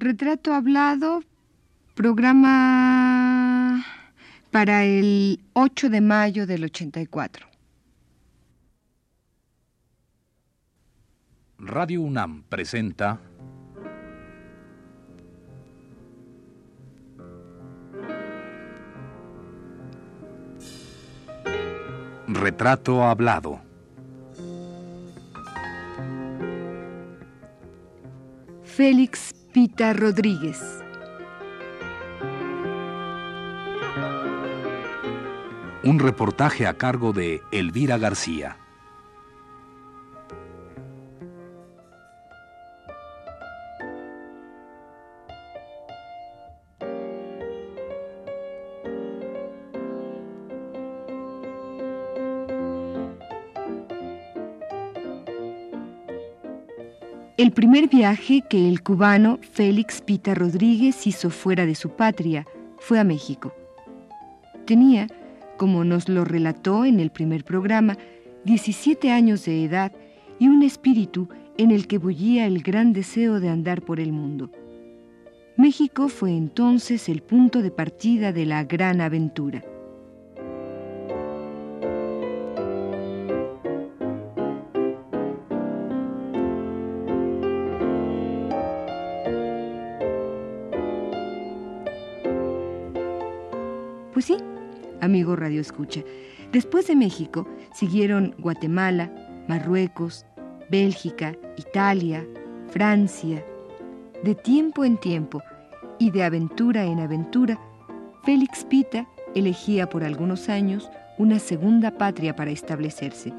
Retrato hablado, programa para el 8 de mayo del 84. Radio UNAM presenta Retrato hablado. Félix Pita Rodríguez. Un reportaje a cargo de Elvira García. El primer viaje que el cubano Félix Pita Rodríguez hizo fuera de su patria fue a México. Tenía, como nos lo relató en el primer programa, 17 años de edad y un espíritu en el que bullía el gran deseo de andar por el mundo. México fue entonces el punto de partida de la gran aventura. Amigo Radio Escucha. Después de México siguieron Guatemala, Marruecos, Bélgica, Italia, Francia. De tiempo en tiempo y de aventura en aventura, Félix Pita elegía por algunos años una segunda patria para establecerse.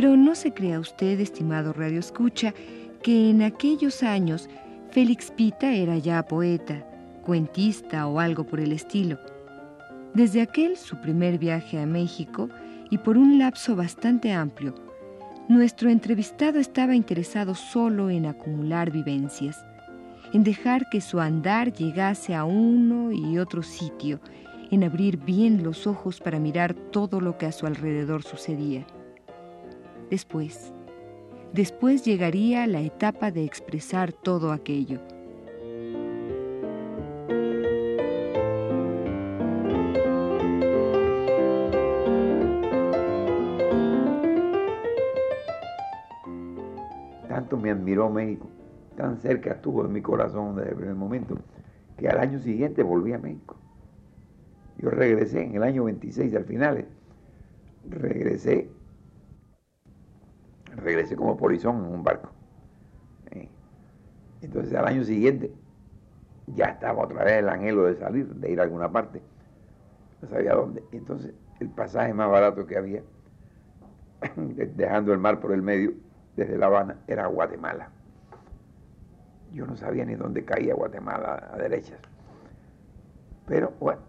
Pero no se crea usted, estimado Radio Escucha, que en aquellos años Félix Pita era ya poeta, cuentista o algo por el estilo. Desde aquel su primer viaje a México y por un lapso bastante amplio, nuestro entrevistado estaba interesado solo en acumular vivencias, en dejar que su andar llegase a uno y otro sitio, en abrir bien los ojos para mirar todo lo que a su alrededor sucedía. Después, después llegaría la etapa de expresar todo aquello. Tanto me admiró México, tan cerca estuvo en mi corazón desde el primer momento, que al año siguiente volví a México. Yo regresé en el año 26 al final, regresé como polizón en un barco. Entonces al año siguiente ya estaba otra vez el anhelo de salir, de ir a alguna parte. No sabía dónde. Entonces el pasaje más barato que había, dejando el mar por el medio, desde La Habana, era Guatemala. Yo no sabía ni dónde caía Guatemala a derechas. Pero bueno,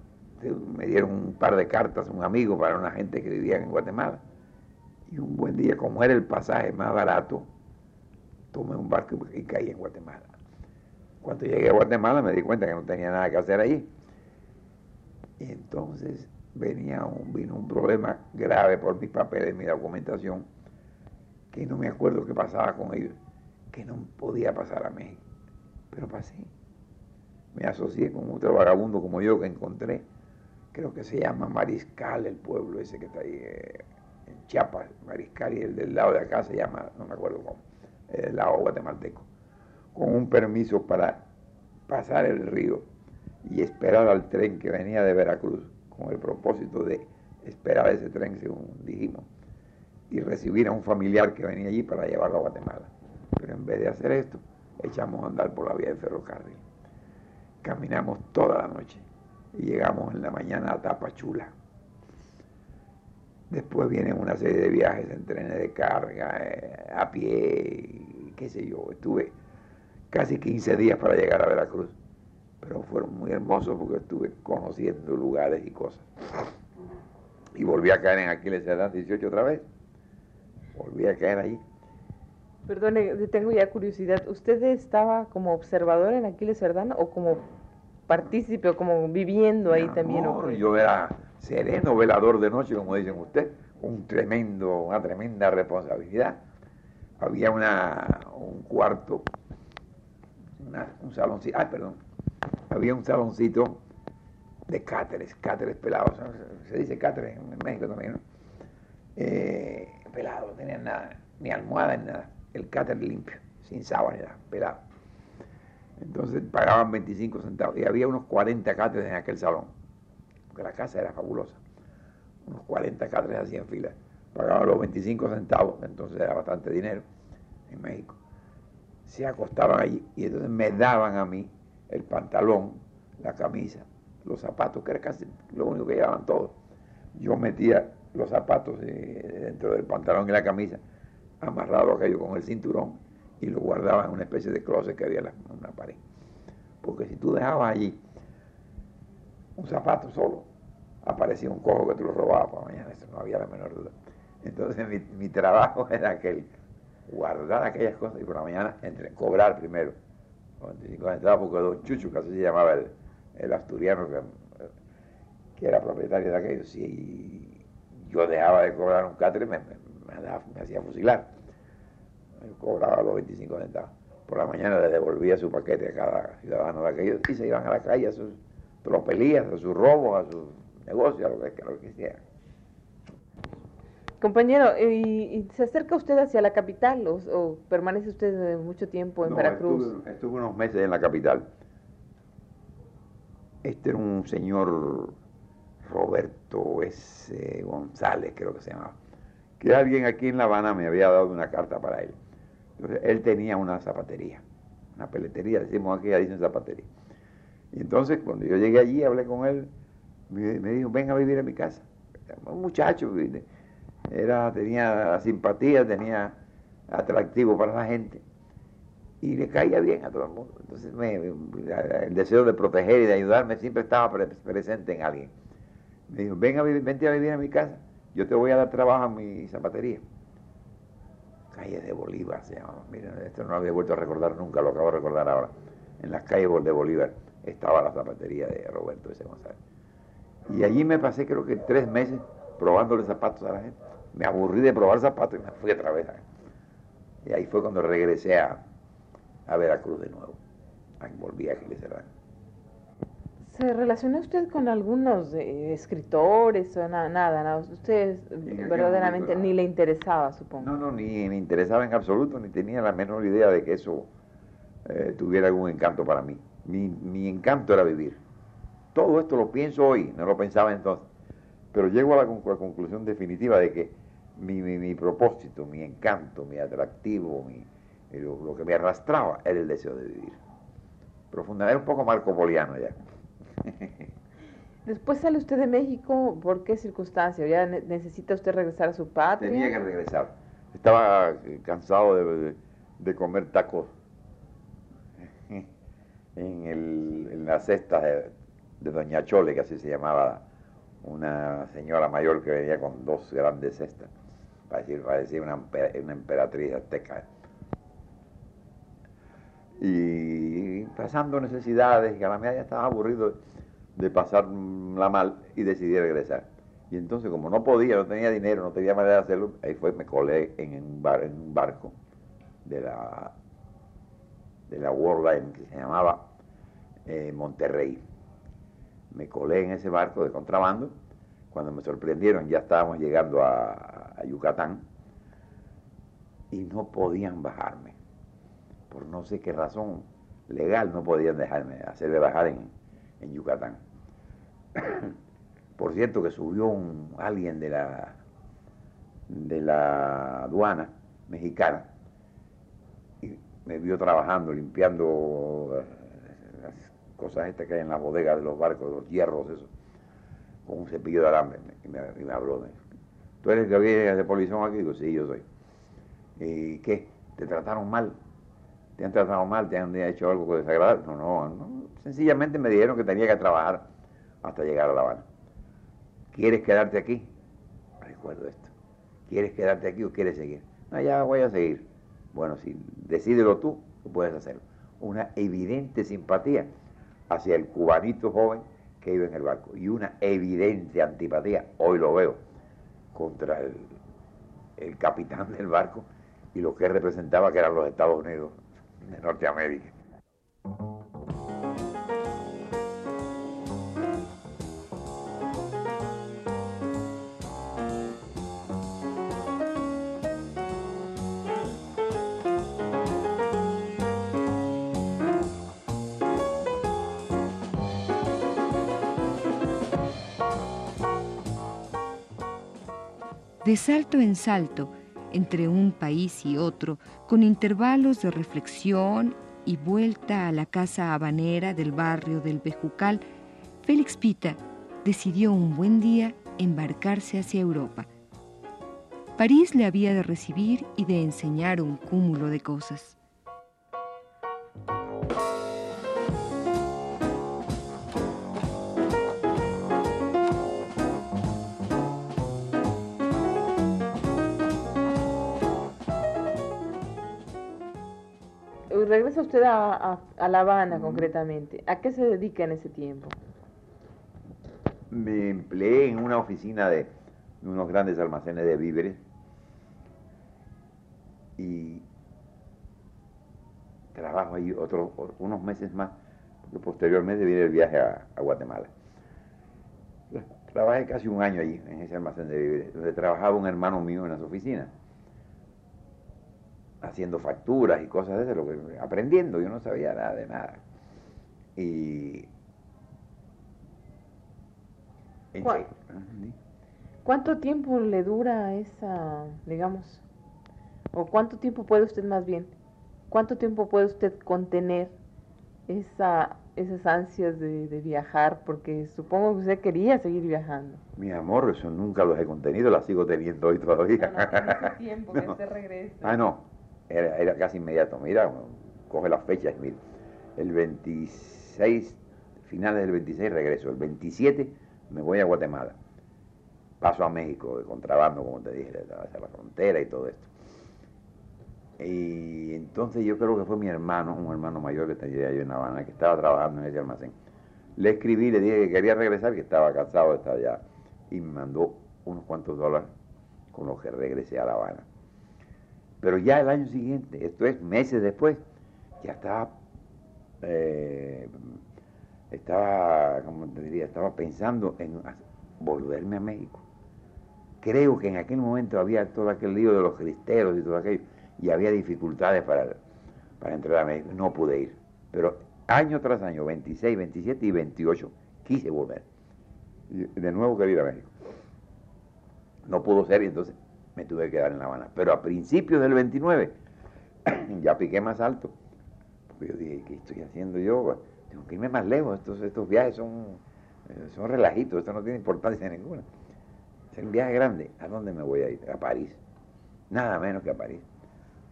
me dieron un par de cartas, un amigo para una gente que vivía en Guatemala y un buen día, como era el pasaje más barato, tomé un barco y caí en Guatemala. Cuando llegué a Guatemala me di cuenta que no tenía nada que hacer allí. Y entonces venía un, vino un problema grave por mis papeles, mi documentación, que no me acuerdo qué pasaba con ellos, que no podía pasar a México. Pero pasé. Me asocié con otro vagabundo como yo que encontré, creo que se llama Mariscal, el pueblo ese que está ahí. Eh, Chiapas, Mariscal, y el del lado de acá se llama, no me acuerdo cómo, el lado guatemalteco, con un permiso para pasar el río y esperar al tren que venía de Veracruz, con el propósito de esperar ese tren, según dijimos, y recibir a un familiar que venía allí para llevarlo a Guatemala. Pero en vez de hacer esto, echamos a andar por la vía del ferrocarril. Caminamos toda la noche y llegamos en la mañana a Tapachula Después vienen una serie de viajes en trenes de carga, eh, a pie, qué sé yo. Estuve casi 15 días para llegar a Veracruz, pero fueron muy hermosos porque estuve conociendo lugares y cosas. Y volví a caer en Aquiles Cerdán 18 otra vez. Volví a caer allí. Perdone, tengo ya curiosidad. ¿Usted estaba como observador en Aquiles Cerdán o como partícipe o como viviendo ahí también. yo era sereno velador de noche, como dicen usted, un tremendo, una tremenda responsabilidad. Había un cuarto, un saloncito, ay, perdón, había un saloncito de cáteres, cáteres pelados, se dice cáteres en México también, ¿no? Eh, pelado, no tenían nada, ni almohada ni nada, el cáter limpio, sin sábana, pelado. Entonces pagaban 25 centavos y había unos 40 cáteres en aquel salón, porque la casa era fabulosa. Unos 40 cáteres hacían fila, pagaban los 25 centavos, entonces era bastante dinero en México. Se acostaban allí y entonces me daban a mí el pantalón, la camisa, los zapatos, que era casi lo único que llevaban todos. Yo metía los zapatos dentro del pantalón y la camisa, amarrado aquello con el cinturón y lo guardaba en una especie de closet que había en una pared. Porque si tú dejabas allí un zapato solo, aparecía un cojo que tú lo robabas para mañana, eso no había la menor duda. Entonces mi, trabajo era aquel, guardar aquellas cosas y por la mañana entre, cobrar primero, 25 centavos, porque don Chucho, que así se llamaba el, asturiano que, era propietario de aquello, si yo dejaba de cobrar un catre me, me hacía fusilar cobraba los 25 centavos. Por la mañana le devolvía su paquete a cada ciudadano de aquellos y se iban a la calle a sus tropelías, a sus robos, a sus negocios, a lo que, lo que Compañero, ¿y, se acerca usted hacia la capital o, permanece usted mucho tiempo en Veracruz? Estuve, unos meses en la capital. Este era un señor Roberto S. González, creo que se llamaba, que alguien aquí en La Habana me había dado una carta para él él tenía una zapatería, una peletería, decimos aquí, dicen zapatería. Y entonces cuando yo llegué allí, hablé con él, me, dijo, ven a vivir en mi casa. Un muchacho, era, tenía simpatía, tenía atractivo para la gente y le caía bien a todo el mundo. Entonces el deseo de proteger y de ayudarme siempre estaba presente en alguien. Me dijo, ven a vivir, vente a vivir en mi casa, yo te voy a dar trabajo en mi zapatería calle de Bolívar se llamaba. Miren, esto no lo había vuelto a recordar nunca, lo acabo de recordar ahora. En las calles de Bolívar estaba la zapatería de Roberto S. González. Y allí me pasé creo que tres meses probándole zapatos a la gente. Me aburrí de probar zapatos y me fui otra vez. Y ahí fue cuando regresé a, a Veracruz de nuevo. Ahí volví a Giles ¿Se relaciona usted con algunos eh, escritores o nada, nada? Usted verdaderamente ni le interesaba, supongo. No, no, ni me interesaba en absoluto, ni tenía la menor idea de que eso eh, tuviera algún encanto para mí. Mi, encanto era vivir. Todo esto lo pienso hoy, no lo pensaba entonces. Pero llego a la, conclusión definitiva de que mi, propósito, mi encanto, mi atractivo, lo, lo, que me arrastraba era el deseo de vivir. Profundamente, era un poco marcopoliano ya. Después sale usted de México, ¿por qué circunstancia? ¿Ya necesita usted regresar a su patria? Tenía que regresar. Estaba eh, cansado de, comer tacos en, el, en la cesta de, Doña Chole, que así se llamaba una señora mayor que venía con dos grandes cestas, decir, decir una, una emperatriz azteca y pasando necesidades, y a la media estaba aburrido de pasarla mal y decidí regresar. Y entonces como no podía, no tenía dinero, no tenía manera de hacerlo, ahí fue, me colé en un, barco de la, de la World Line que se llamaba eh, Monterrey. Me colé en ese barco de contrabando. Cuando me sorprendieron ya estábamos llegando a, Yucatán y no podían bajarme por no sé qué razón legal, no podían dejarme hacerme bajar en, en Yucatán. por cierto que subió un alguien de la de la aduana mexicana y me vio trabajando, limpiando cosas estas que hay en las bodegas de los barcos, los hierros, eso, con un cepillo de alambre, y me, me habló. ¿Tú eres el que viene de policía aquí? Digo, sí, yo soy. ¿Y qué? ¿Te trataron mal? te han tratado mal, te han hecho algo desagradable. No, no, no. Sencillamente me dijeron que tenía que trabajar hasta llegar a La Habana. ¿Quieres quedarte aquí? Recuerdo esto. ¿Quieres quedarte aquí o quieres seguir? No, ya voy a seguir. Bueno, si decídelo tú, tú puedes hacerlo. Una evidente simpatía hacia el cubanito joven que iba en el barco. Y una evidente antipatía, hoy lo veo, contra el, el capitán del barco y lo que representaba que eran los Estados Unidos de Norteamérica. De salto en salto, entre un país y otro, con intervalos de reflexión y vuelta a la casa habanera del barrio del Bejucal, Félix Pita decidió un buen día embarcarse hacia Europa. París le había de recibir y de enseñar un cúmulo de cosas. Regresa usted a, La Habana concretamente. ¿A qué se dedica en ese tiempo? Me empleé en una oficina de, unos grandes almacenes de víveres y trabajo ahí otros unos meses más, porque posteriormente viene el viaje a, a, Guatemala. Trabajé casi un año allí, en ese almacén de víveres, donde trabajaba un hermano mío en las oficinas haciendo facturas y cosas de eso, aprendiendo, yo no sabía nada de nada. Y... ¿Cuánto tiempo le dura esa, digamos, o cuánto tiempo puede usted más bien, cuánto tiempo puede usted contener esa, esas ansias de, viajar? Porque supongo que usted quería seguir viajando. Mi amor, eso nunca los he contenido, la sigo teniendo hoy todavía. No, tiempo que usted regrese. Ah, no, era, casi inmediato. Mira, coge las fechas mira. El 26, finales del 26 regreso. El 27 me voy a Guatemala. Paso a México de contrabando, como te dije, hacia la frontera y todo esto. Y entonces yo creo que fue mi hermano, un hermano mayor que tenía yo en La Habana, que estaba trabajando en ese almacén. Le escribí, le dije que quería regresar, que estaba cansado de estar allá. Y me mandó unos cuantos dólares con los que regresé a La Habana. Pero ya el año siguiente, esto es meses después, ya estaba, eh, estaba, como te diría, estaba pensando en volverme a México. Creo que en aquel momento había todo aquel lío de los cristeros y todo aquello, y había dificultades para, para entrar a México. No pude ir. Pero año tras año, 26, 27 y 28, quise volver. De nuevo quería ir a México. No pudo ser y entonces me tuve que quedar en La Habana. Pero a principios del 29 ya piqué más alto. Porque yo dije, ¿qué estoy haciendo yo? Tengo que irme más lejos. Estos, estos viajes son, eh, son relajitos, esto no tiene importancia ninguna. Es un viaje grande. ¿A dónde me voy a ir? A París. Nada menos que a París.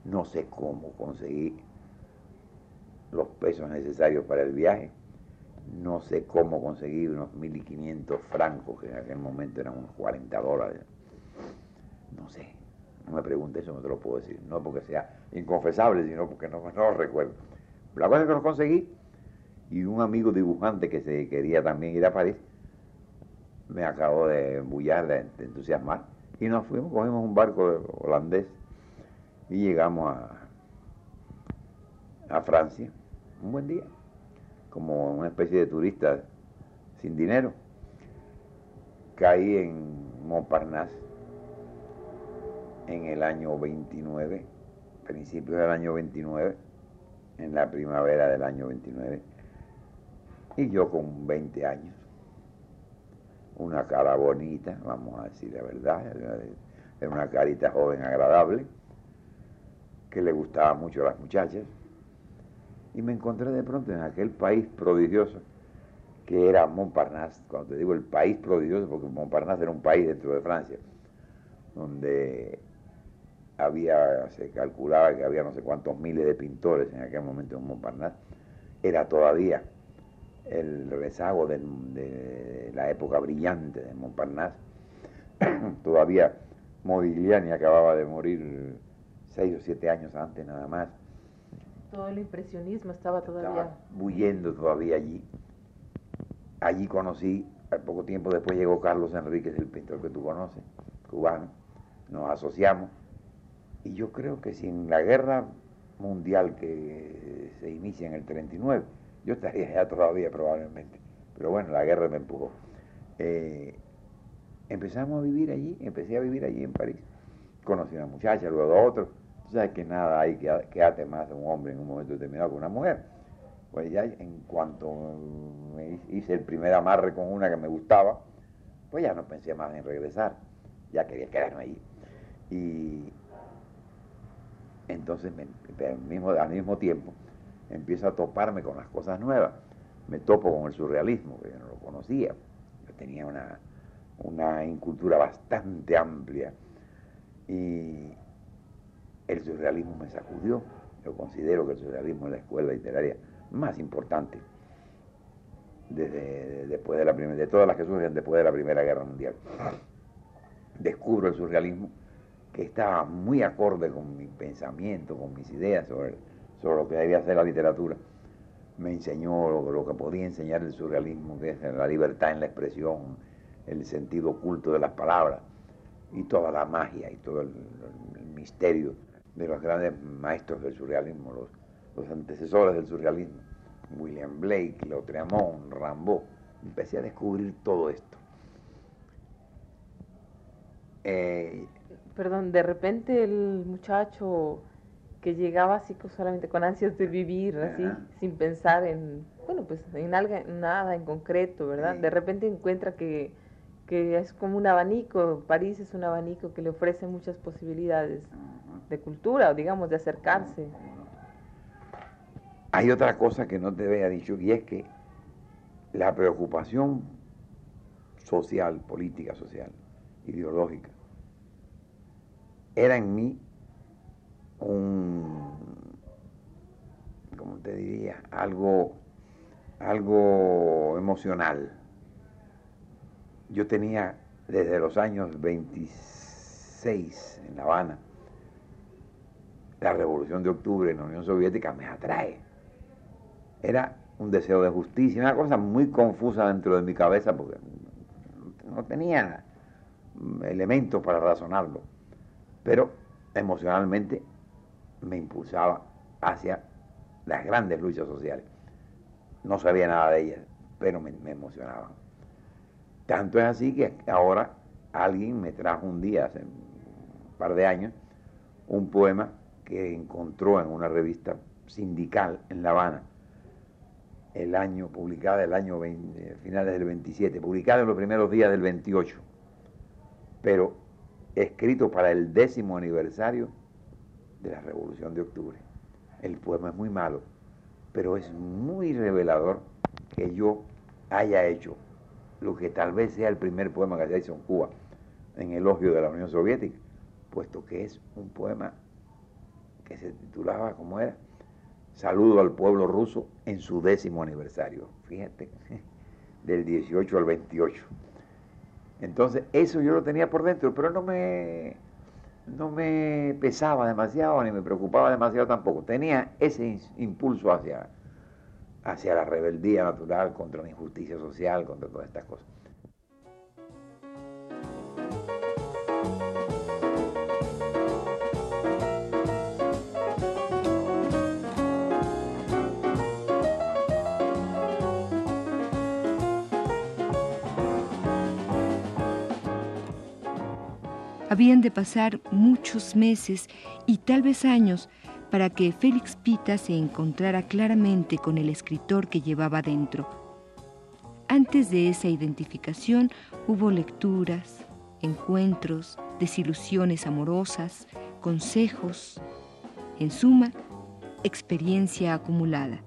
No sé cómo conseguí los pesos necesarios para el viaje. No sé cómo conseguir unos 1.500 francos, que en aquel momento eran unos 40 dólares. No sé, no me pregunte eso, no te lo puedo decir. No porque sea inconfesable, sino porque no, lo recuerdo. La cosa es que lo conseguí y un amigo dibujante que se quería también ir a París me acabó de embullar, de, entusiasmar. Y nos fuimos, cogimos un barco holandés y llegamos a, a Francia. Un buen día, como una especie de turista sin dinero. Caí en Montparnasse en el año 29, principios del año 29, en la primavera del año 29, y yo con 20 años, una cara bonita, vamos a decir la verdad, era una carita joven agradable, que le gustaba mucho a las muchachas, y me encontré de pronto en aquel país prodigioso que era Montparnasse, cuando te digo el país prodigioso, porque Montparnasse era un país dentro de Francia, donde había, se calculaba que había no sé cuántos miles de pintores en aquel momento en Montparnasse, era todavía el rezago de, la época brillante de Montparnasse. todavía Modigliani acababa de morir seis o siete años antes nada más. Todo el impresionismo estaba todavía... Estaba todavía allí. allí conocí, al poco tiempo después llegó Carlos Enríquez, el pintor que tú conoces, cubano, nos asociamos, y yo creo que sin la guerra mundial que se inicia en el 39, yo estaría ya todavía probablemente, pero bueno, la guerra me empujó. Eh, empezamos a vivir allí, empecé a vivir allí en París. Conocí a una muchacha, luego a otro. Tú sabes que nada hay que, que ate más a un hombre en un momento determinado que una mujer. Pues ya en cuanto me hice el primer amarre con una que me gustaba, pues ya no pensé más en regresar. Ya quería quedarme allí. Y entonces, al, mismo, tiempo, empiezo a toparme con las cosas nuevas. Me topo con el surrealismo, que yo no lo conocía. Yo tenía una, una incultura bastante amplia y el surrealismo me sacudió. Yo considero que el surrealismo es la escuela literaria más importante desde después de la de todas las que surgen después de la Primera Guerra Mundial. Descubro el surrealismo que estaba muy acorde con mi pensamiento, con mis ideas sobre, sobre lo que debía ser la literatura. Me enseñó lo, que podía enseñar el surrealismo, que es la libertad en la expresión, el sentido oculto de las palabras y toda la magia y todo el, misterio de los grandes maestros del surrealismo, los, antecesores del surrealismo, William Blake, Lautréamont, Rimbaud. Empecé a descubrir todo esto. Eh, Perdón, de repente el muchacho que llegaba así solamente con ansias de vivir, así, sin pensar en, bueno, pues en, algo, nada en concreto, ¿verdad? De repente encuentra que que es como un abanico, París es un abanico que le ofrece muchas posibilidades de cultura, o digamos, de acercarse. Hay otra cosa que no te había dicho, y es que la preocupación social, política social, ideológica, era en mí un, ¿cómo te diría? Algo, algo emocional yo tenía desde los años 26 en La Habana, la revolución de octubre en la Unión Soviética me atrae. Era un deseo de justicia, una cosa muy confusa dentro de mi cabeza porque no tenía elementos para razonarlo, pero emocionalmente me impulsaba hacia las grandes luchas sociales. No sabía nada de ellas, pero me, me emocionaban. Tanto es así que ahora alguien me trajo un día, hace un par de años, un poema que encontró en una revista sindical en La Habana, el año, publicada el año 20, finales del 27, publicada en los primeros días del 28, pero escrito para el décimo aniversario de la Revolución de Octubre. El poema es muy malo, pero es muy revelador que yo haya hecho lo que tal vez sea el primer poema que se hizo en Cuba en elogio de la Unión Soviética, puesto que es un poema que se titulaba, como era? Saludo al pueblo ruso en su décimo aniversario, fíjate, del 18 al 28. Entonces, eso yo lo tenía por dentro, pero no me, no me pesaba demasiado ni me preocupaba demasiado tampoco. Tenía ese impulso hacia, hacia la rebeldía natural contra la injusticia social, contra todas estas cosas. Habían de pasar muchos meses y tal vez años para que Félix Pita se encontrara claramente con el escritor que llevaba dentro. Antes de esa identificación hubo lecturas, encuentros, desilusiones amorosas, consejos, en suma, experiencia acumulada.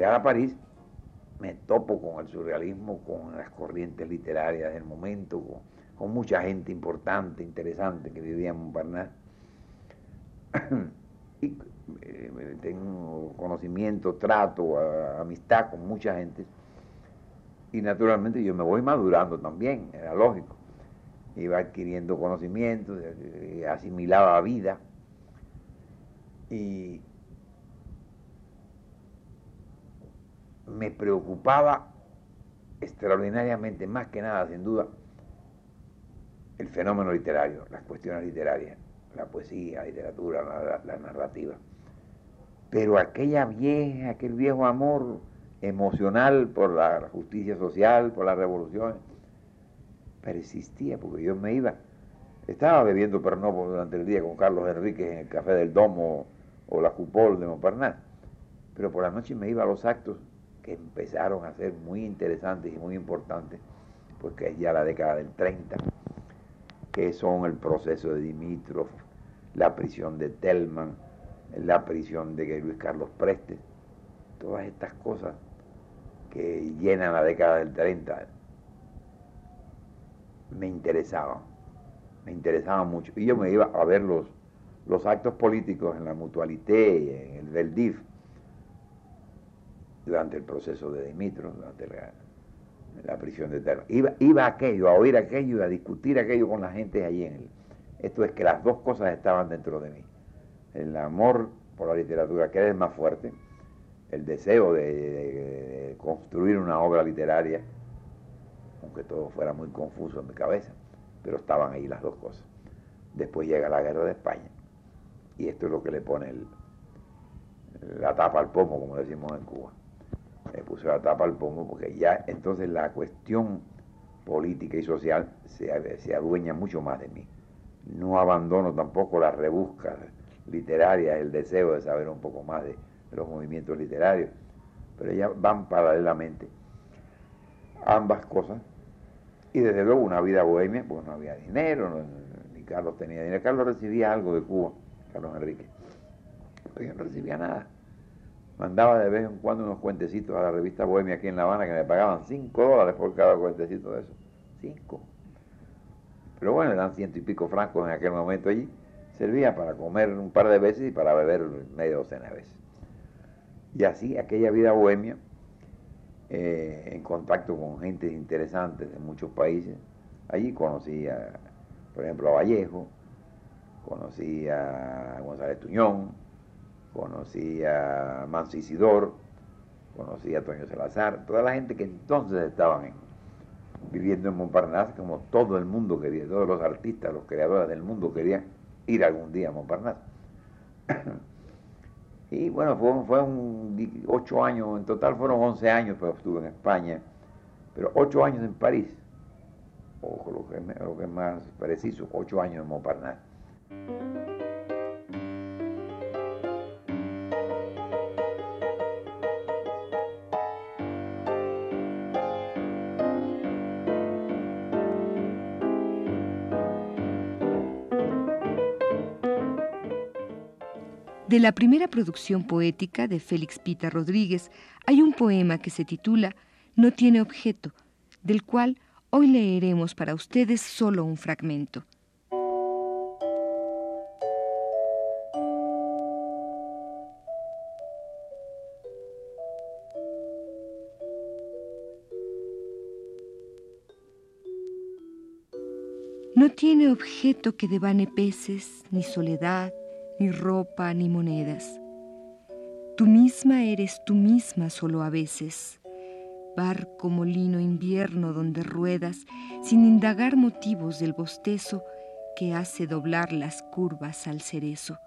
Llegar a París me topo con el surrealismo, con las corrientes literarias del momento, con, mucha gente importante, interesante que vivía en Montparnasse. y eh, tengo conocimiento, trato, amistad con mucha gente. Y naturalmente yo me voy madurando también, era lógico. Iba adquiriendo conocimientos, eh, asimilaba vida. Y me preocupaba extraordinariamente, más que nada, sin duda, el fenómeno literario, las cuestiones literarias, la poesía, la literatura, la, narrativa. Pero aquella vieja, aquel viejo amor emocional por la justicia social, por la revolución, persistía, porque yo me iba, estaba bebiendo pernopo durante el día con Carlos Enríquez en el Café del Domo o la Cupol de Montparnasse, pero por la noche me iba a los actos que empezaron a ser muy interesantes y muy importantes, porque es ya la década del 30, que son el proceso de Dimitrov, la prisión de Telman, la prisión de Luis Carlos Prestes, todas estas cosas que llenan la década del 30 me interesaban, me interesaban mucho. Y yo me iba a ver los, los actos políticos en la Mutualité, en el Veldif, durante el proceso de Dimitro, durante la, prisión de Terra. Iba, iba aquello, a oír aquello, a discutir aquello con la gente allí en él. Esto es que las dos cosas estaban dentro de mí. El amor por la literatura, que era el más fuerte, el deseo de, construir una obra literaria, aunque todo fuera muy confuso en mi cabeza, pero estaban ahí las dos cosas. Después llega la guerra de España, y esto es lo que le pone la tapa al pomo, como decimos en Cuba me puse la tapa al pomo porque ya entonces la cuestión política y social se, se adueña mucho más de mí. No abandono tampoco las rebuscas literarias, el deseo de saber un poco más de, los movimientos literarios, pero ya van paralelamente ambas cosas. Y desde luego una vida bohemia, porque no había dinero, ni Carlos tenía dinero. Carlos recibía algo de Cuba, Carlos Enrique, pero yo no recibía nada mandaba de vez en cuando unos cuentecitos a la revista Bohemia aquí en La Habana que me pagaban 5 dólares por cada cuentecito de eso. 5. Pero bueno, eran ciento y pico francos en aquel momento allí. Servía para comer un par de veces y para beber media docena de veces. Y así, aquella vida bohemia, eh, en contacto con gente interesante de muchos países. Allí conocí, a, por ejemplo, a Vallejo, conocí a González Tuñón, conocí a Manso Isidor, conocí a Toño Salazar, toda la gente que entonces estaban viviendo en Montparnasse, como todo el mundo quería, todos los artistas, los creadores del mundo querían ir algún día a Montparnasse. y bueno, fue, un, ocho años, en total fueron once años, pero estuve en España, pero ocho años en París, o lo que, lo que es más preciso, ocho años en Montparnasse. De la primera producción poética de Félix Pita Rodríguez hay un poema que se titula No tiene objeto, del cual hoy leeremos para ustedes solo un fragmento. No tiene objeto que devane peces, ni soledad, ni ropa, ni monedas. Tú misma eres tú misma solo a veces, barco molino invierno donde ruedas sin indagar motivos del bostezo que hace doblar las curvas al cerezo.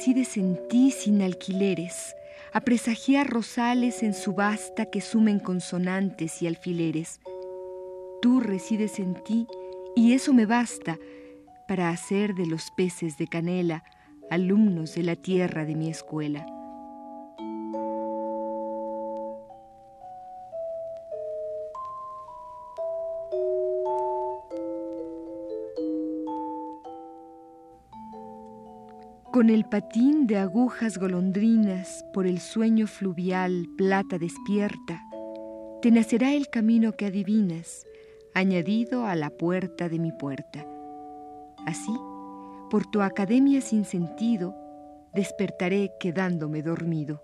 Resides en ti sin alquileres, a presagiar rosales en subasta que sumen consonantes y alfileres. Tú resides en ti y eso me basta para hacer de los peces de canela alumnos de la tierra de mi escuela. Con el patín de agujas golondrinas por el sueño fluvial plata despierta, te nacerá el camino que adivinas, añadido a la puerta de mi puerta. Así, por tu academia sin sentido, despertaré quedándome dormido.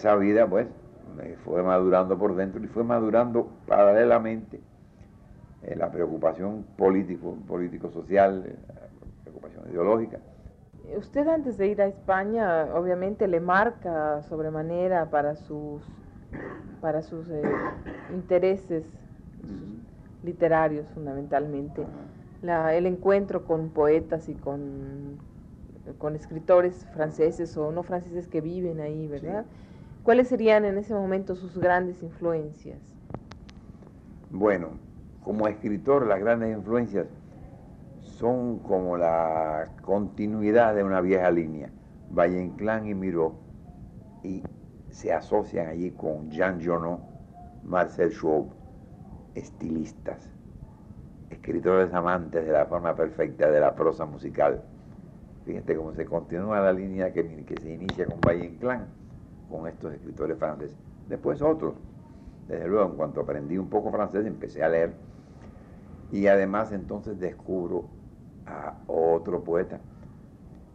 Esa vida pues me fue madurando por dentro y fue madurando paralelamente eh, la preocupación político, político-social, eh, la preocupación ideológica. Usted antes de ir a España obviamente le marca sobremanera para sus, para sus eh, intereses literarios fundamentalmente el encuentro con poetas y con, con escritores franceses o no franceses que viven ahí, ¿verdad? ¿Cuáles serían en ese momento sus grandes influencias? Bueno, como escritor las grandes influencias son como la continuidad de una vieja línea. Valle Inclán y Miró y se asocian allí con Jean Jonot, Marcel Schwab, estilistas, escritores amantes de la forma perfecta de la prosa musical. Fíjate cómo se continúa la línea que, que se inicia con Valle Inclán con estos escritores franceses. Después otros. Desde luego, en cuanto aprendí un poco francés, empecé a leer. Y además entonces descubro a otro poeta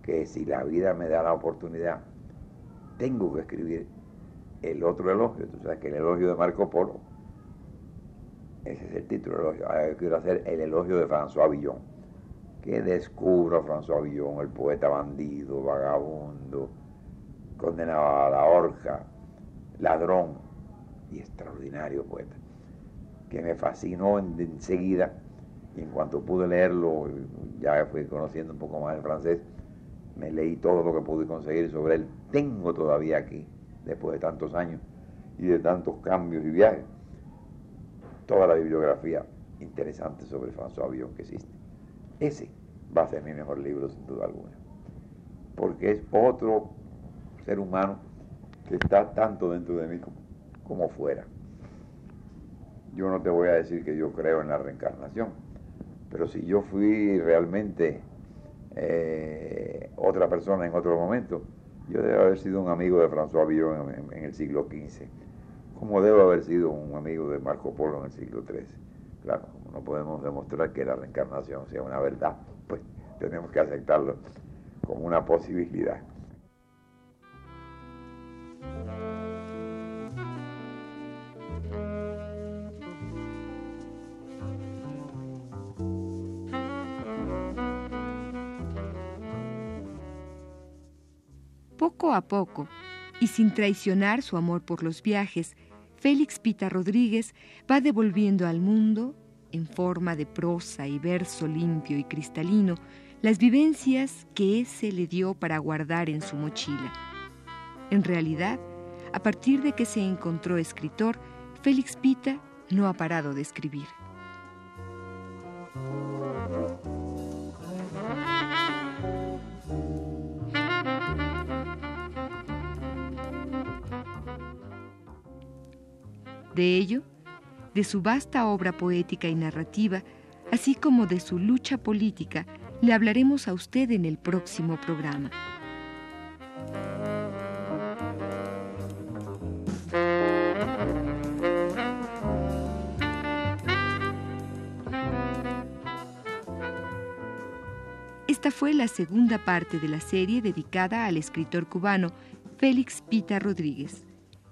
que si la vida me da la oportunidad, tengo que escribir el otro elogio. Tú sabes que el elogio de Marco Polo, ese es el título del elogio. Ahora quiero hacer el elogio de François Villon, que descubro a François Villon, el poeta bandido, vagabundo, condenado a la horca, ladrón y extraordinario poeta, que me fascinó enseguida y en cuanto pude leerlo, ya fui conociendo un poco más el francés, me leí todo lo que pude conseguir sobre él. Tengo todavía aquí, después de tantos años y de tantos cambios y viajes, toda la bibliografía interesante sobre François Villon que existe. Ese va a ser mi mejor libro, sin duda alguna, porque es otro ser humano que está tanto dentro de mí como, fuera. Yo no te voy a decir que yo creo en la reencarnación, pero si yo fui realmente eh, otra persona en otro momento, yo debo haber sido un amigo de François Villon en, el siglo XV, como debo haber sido un amigo de Marco Polo en el siglo XIII. Claro, no podemos demostrar que la reencarnación sea una verdad, pues tenemos que aceptarlo como una posibilidad. Poco a poco, y sin traicionar su amor por los viajes, Félix Pita Rodríguez va devolviendo al mundo, en forma de prosa y verso limpio y cristalino, las vivencias que ése le dio para guardar en su mochila. En realidad, a partir de que se encontró escritor, Félix Pita no ha parado de escribir. De ello, de su vasta obra poética y narrativa, así como de su lucha política, le hablaremos a usted en el próximo programa. Segunda parte de la serie dedicada al escritor cubano Félix Pita Rodríguez.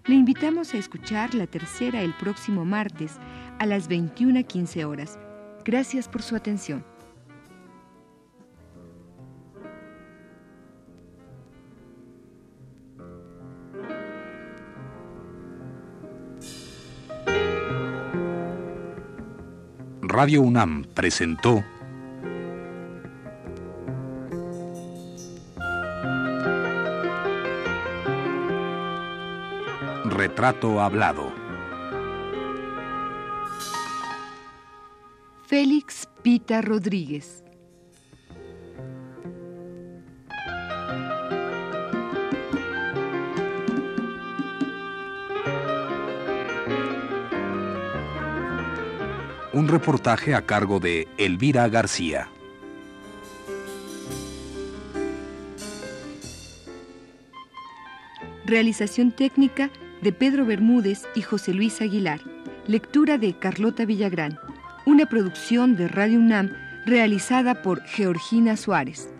Le invitamos a escuchar la tercera el próximo martes a las 21.15 horas. Gracias por su atención. Radio UNAM presentó Retrato Hablado. Félix Pita Rodríguez. Un reportaje a cargo de Elvira García. Realización técnica de Pedro Bermúdez y José Luis Aguilar. Lectura de Carlota Villagrán. Una producción de Radio UNAM realizada por Georgina Suárez.